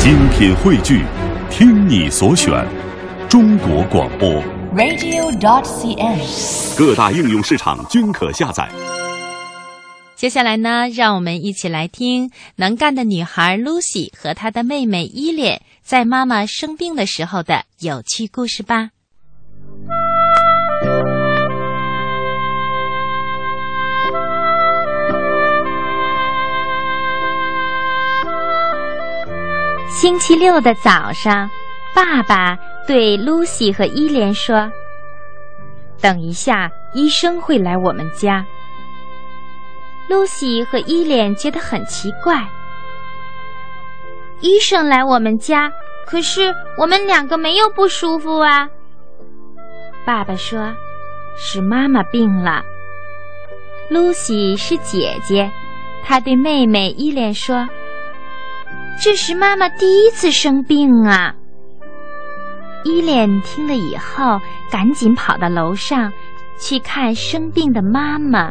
精品汇聚，听你所选，中国广播。radio.dot.cn，。各大应用市场均可下载。接下来呢，让我们一起来听能干的女孩 Lucy 和她的妹妹伊莲在妈妈生病的时候的有趣故事吧。星期六的早上，爸爸对露西和伊莲说：“等一下，医生会来我们家。”露西和伊莲觉得很奇怪。医生来我们家，可是我们两个没有不舒服啊。爸爸说：“是妈妈病了。露西是姐姐，她对妹妹伊莲说：“这是妈妈第一次生病啊。”伊莲听了以后，赶紧跑到楼上去看生病的妈妈。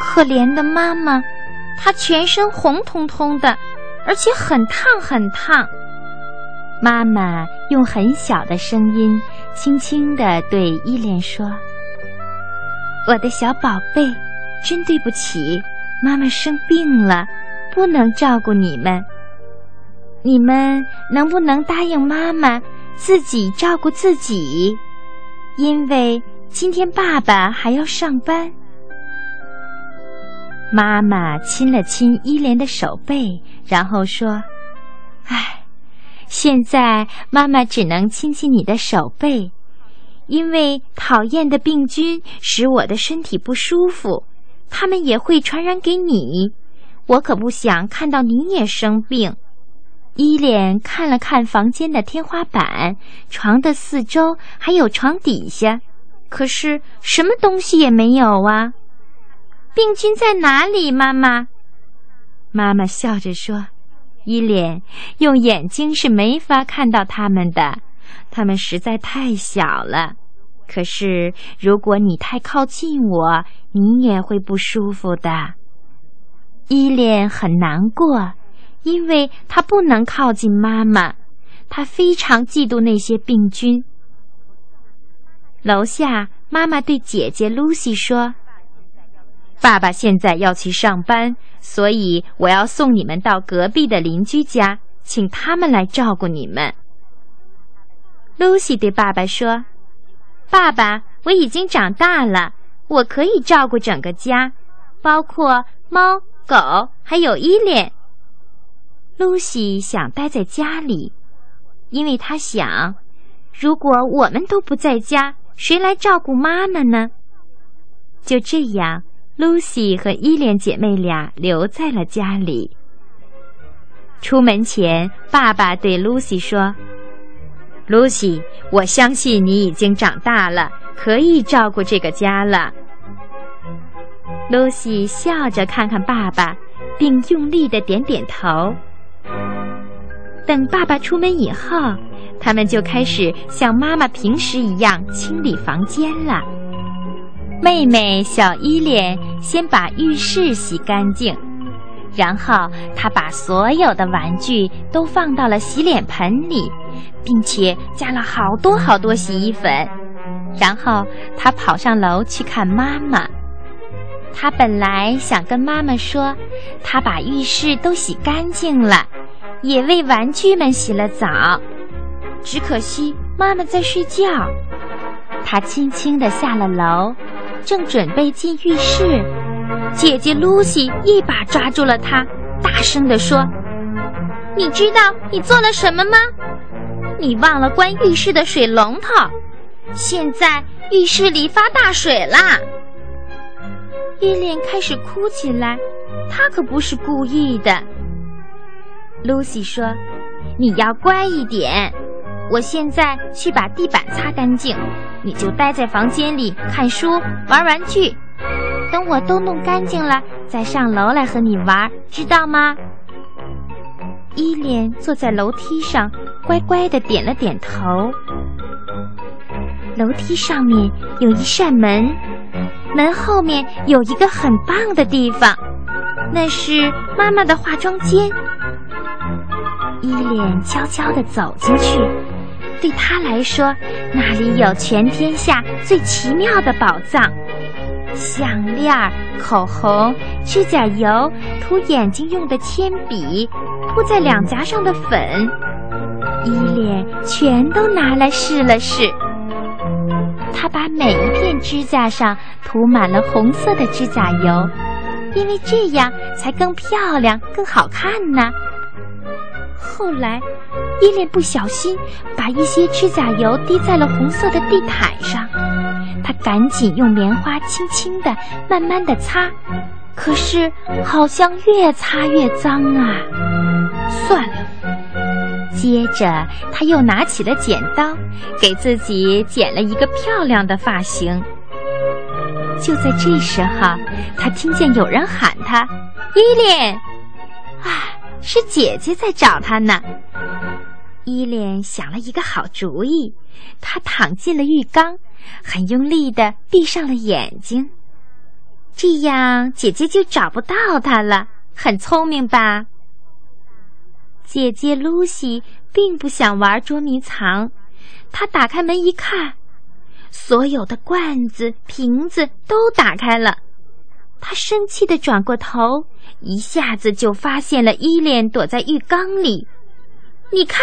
可怜的妈妈，她全身红彤彤的，而且很烫很烫。妈妈用很小的声音，轻轻地对伊莲说：“我的小宝贝，真对不起，妈妈生病了，不能照顾你们。你们能不能答应妈妈自己照顾自己？因为今天爸爸还要上班。”妈妈亲了亲伊莲的手背，然后说：“唉，现在妈妈只能亲亲你的手背，因为讨厌的病菌使我的身体不舒服，它们也会传染给你。我可不想看到你也生病。”伊莲看了看房间的天花板、床的四周，还有床底下，可是什么东西也没有啊。病菌在哪里，妈妈？妈妈笑着说：“伊莲，用眼睛是没法看到它们的，它们实在太小了。可是如果你太靠近我，你也会不舒服的。”伊莲很难过，因为她不能靠近妈妈，她非常嫉妒那些病菌。楼下，妈妈对姐姐露西说。爸爸现在要去上班，所以我要送你们到隔壁的邻居家，请他们来照顾你们。露西对爸爸说：“爸爸，我已经长大了，我可以照顾整个家，包括猫、狗还有伊莲。露西想待在家里，因为她想，如果我们都不在家，谁来照顾妈妈呢？就这样。露西和伊莲姐妹俩留在了家里。出门前，爸爸对露西说：“Lucy，我相信你已经长大了，可以照顾这个家了。”Lucy 笑着看看爸爸，并用力的点点头。等爸爸出门以后，他们就开始像妈妈平时一样清理房间了。妹妹小伊莲先把浴室洗干净，然后她把所有的玩具都放到了洗脸盆里，并且加了好多好多洗衣粉。然后他跑上楼去看妈妈。他本来想跟妈妈说，他把浴室都洗干净了，也为玩具们洗了澡，只可惜妈妈在睡觉。他轻轻地下了楼。正准备进浴室，姐姐露西一把抓住了他，大声地说：“你知道你做了什么吗？你忘了关浴室的水龙头，现在浴室里发大水啦！”伊莲开始哭起来，她可不是故意的。露西说：“你要乖一点，我现在去把地板擦干净。”你就待在房间里看书、玩玩具，等我都弄干净了，再上楼来和你玩，知道吗？伊莲坐在楼梯上，乖乖的点了点头。楼梯上面有一扇门，门后面有一个很棒的地方，那是妈妈的化妆间。伊莲悄悄地走进去，对他来说，那里有全天下最奇妙的宝藏：项链、口红、指甲油、涂眼睛用的铅笔、铺在两颊上的粉。伊莲全都拿来试了试。他把每一片指甲上涂满了红色的指甲油，因为这样才更漂亮、更好看呢。后来，伊莲不小心把一些指甲油滴在了红色的地毯上，她赶紧用棉花轻轻地、慢慢地擦，可是好像越擦越脏啊！接着，他又拿起了剪刀，给自己剪了一个漂亮的发型。就在这时候，他听见有人喊他：“伊莲！”啊，是姐姐在找他呢。伊莲想了一个好主意，她躺进了浴缸，很用力地闭上了眼睛，这样姐姐就找不到他了。很聪明吧？姐姐露西并不想玩捉迷藏，她打开门一看，所有的罐子、瓶子都打开了。她生气地转过头，一下子就发现了伊莲躲在浴缸里。你看，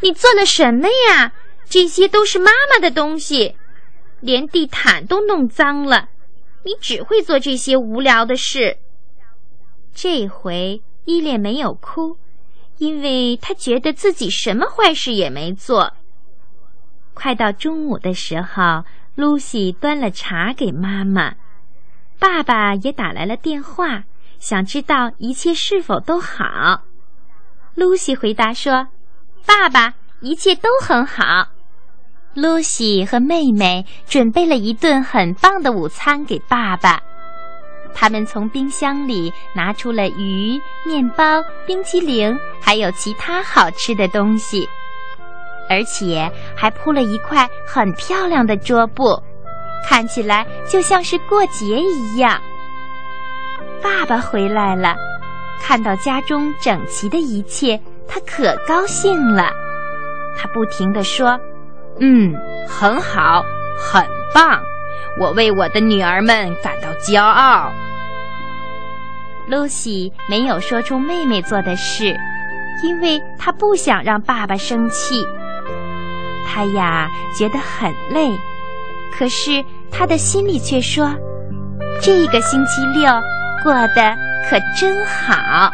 你做了什么呀？这些都是妈妈的东西，连地毯都弄脏了。你只会做这些无聊的事。这回伊莲没有哭。因为他觉得自己什么坏事也没做。快到中午的时候，露西端了茶给妈妈，爸爸也打来了电话，想知道一切是否都好。露西回答说：“爸爸，一切都很好。”露西和妹妹准备了一顿很棒的午餐给爸爸。他们从冰箱里拿出了鱼、面包、冰淇淋，还有其他好吃的东西，而且还铺了一块很漂亮的桌布，看起来就像是过节一样。爸爸回来了，看到家中整齐的一切，他可高兴了。他不停地说：“嗯，很好，很棒。”我为我的女儿们感到骄傲。露西没有说出妹妹做的事，因为她不想让爸爸生气。她呀觉得很累，可是她的心里却说：“这个星期六过得可真好。”